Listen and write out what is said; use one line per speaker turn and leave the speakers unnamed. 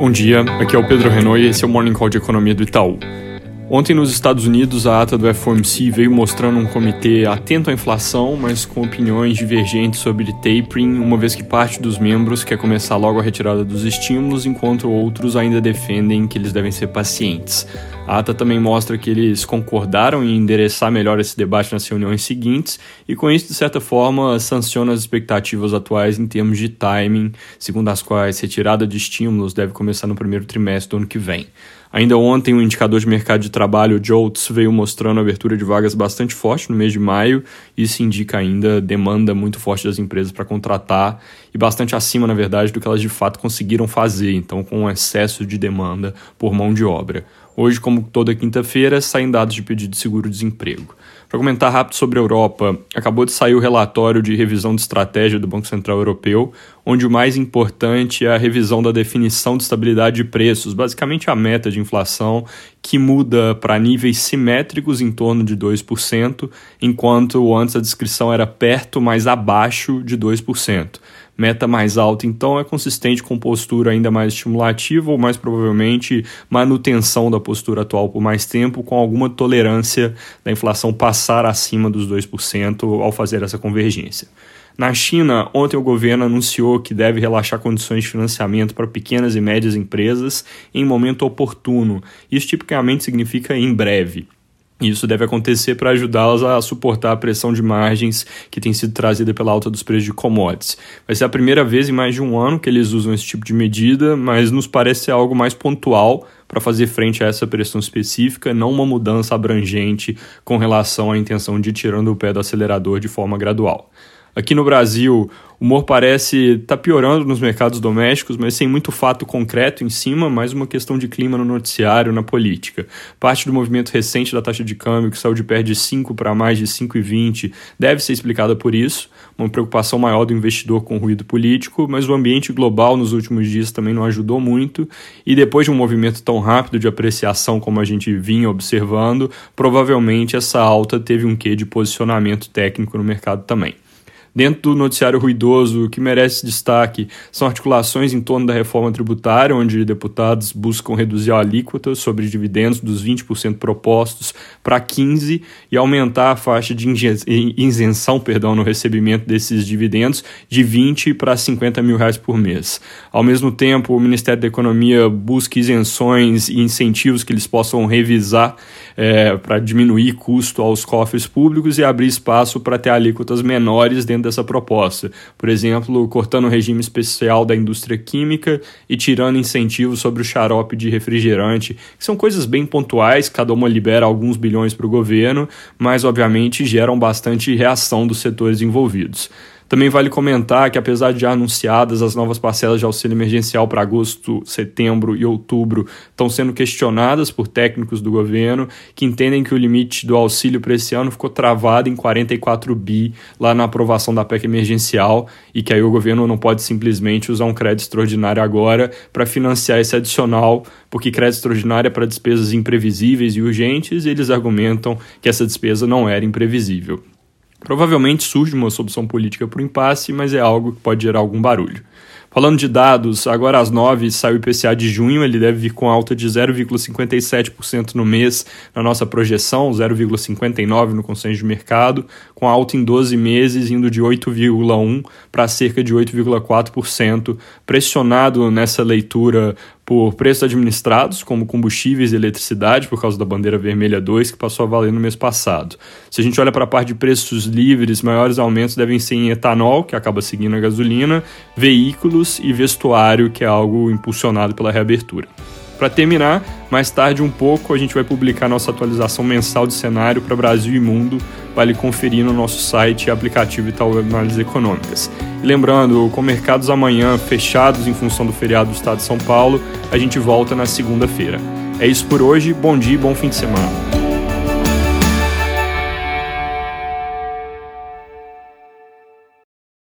Bom dia, aqui é o Pedro Renault e esse é o Morning Call de Economia do Itaú. Ontem nos Estados Unidos, a ata do FOMC veio mostrando um comitê atento à inflação, mas com opiniões divergentes sobre tapering, uma vez que parte dos membros quer começar logo a retirada dos estímulos, enquanto outros ainda defendem que eles devem ser pacientes. A ata também mostra que eles concordaram em endereçar melhor esse debate nas reuniões seguintes e, com isso, de certa forma, sanciona as expectativas atuais em termos de timing, segundo as quais retirada de estímulos deve começar no primeiro trimestre do ano que vem. Ainda ontem, o indicador de mercado de trabalho, o JOLTS, veio mostrando a abertura de vagas bastante forte no mês de maio. Isso indica ainda demanda muito forte das empresas para contratar e bastante acima, na verdade, do que elas de fato conseguiram fazer, então com um excesso de demanda por mão de obra. Hoje, como toda quinta-feira, saem dados de pedido de seguro-desemprego. Para comentar rápido sobre a Europa, acabou de sair o relatório de revisão de estratégia do Banco Central Europeu, onde o mais importante é a revisão da definição de estabilidade de preços, basicamente a meta de inflação, que muda para níveis simétricos em torno de 2%, enquanto antes a descrição era perto, mas abaixo de 2% meta mais alta, então é consistente com postura ainda mais estimulativa ou mais provavelmente manutenção da postura atual por mais tempo, com alguma tolerância da inflação passar acima dos 2% ao fazer essa convergência. Na China, ontem o governo anunciou que deve relaxar condições de financiamento para pequenas e médias empresas em momento oportuno. Isso tipicamente significa em breve. Isso deve acontecer para ajudá-las a suportar a pressão de margens que tem sido trazida pela alta dos preços de commodities. Vai ser a primeira vez em mais de um ano que eles usam esse tipo de medida, mas nos parece algo mais pontual para fazer frente a essa pressão específica, não uma mudança abrangente com relação à intenção de ir tirando o pé do acelerador de forma gradual. Aqui no Brasil, o humor parece estar tá piorando nos mercados domésticos, mas sem muito fato concreto em cima, mais uma questão de clima no noticiário, na política. Parte do movimento recente da taxa de câmbio, que saiu de perto de 5 para mais de 5,20, deve ser explicada por isso, uma preocupação maior do investidor com o ruído político, mas o ambiente global nos últimos dias também não ajudou muito, e depois de um movimento tão rápido de apreciação como a gente vinha observando, provavelmente essa alta teve um quê de posicionamento técnico no mercado também. Dentro do noticiário ruidoso, o que merece destaque são articulações em torno da reforma tributária, onde deputados buscam reduzir a alíquota sobre dividendos dos 20% propostos para 15% e aumentar a faixa de isenção perdão, no recebimento desses dividendos de 20 para 50 mil reais por mês. Ao mesmo tempo, o Ministério da Economia busca isenções e incentivos que eles possam revisar é, para diminuir custo aos cofres públicos e abrir espaço para ter alíquotas menores dentro dessa proposta. Por exemplo, cortando o regime especial da indústria química e tirando incentivos sobre o xarope de refrigerante, que são coisas bem pontuais, cada uma libera alguns bilhões para o governo, mas obviamente geram bastante reação dos setores envolvidos. Também vale comentar que, apesar de já anunciadas, as novas parcelas de auxílio emergencial para agosto, setembro e outubro estão sendo questionadas por técnicos do governo que entendem que o limite do auxílio para esse ano ficou travado em 44 bi lá na aprovação da PEC emergencial e que aí o governo não pode simplesmente usar um crédito extraordinário agora para financiar esse adicional, porque crédito extraordinário é para despesas imprevisíveis e urgentes e eles argumentam que essa despesa não era imprevisível. Provavelmente surge uma solução política para o impasse, mas é algo que pode gerar algum barulho. Falando de dados, agora às 9 sai o IPCA de junho, ele deve vir com alta de 0,57% no mês na nossa projeção, 0,59% no consenso de mercado, com alta em 12 meses indo de 8,1% para cerca de 8,4%, pressionado nessa leitura por preços administrados, como combustíveis e eletricidade, por causa da bandeira vermelha 2, que passou a valer no mês passado. Se a gente olha para a parte de preços livres, maiores aumentos devem ser em etanol, que acaba seguindo a gasolina, veículos e vestuário, que é algo impulsionado pela reabertura. Para terminar, mais tarde um pouco a gente vai publicar nossa atualização mensal de cenário para Brasil e mundo. Vale conferir no nosso site e aplicativo Itaú Análises Econômicas. E lembrando, com mercados amanhã fechados em função do feriado do Estado de São Paulo, a gente volta na segunda-feira. É isso por hoje, bom dia e bom fim de semana.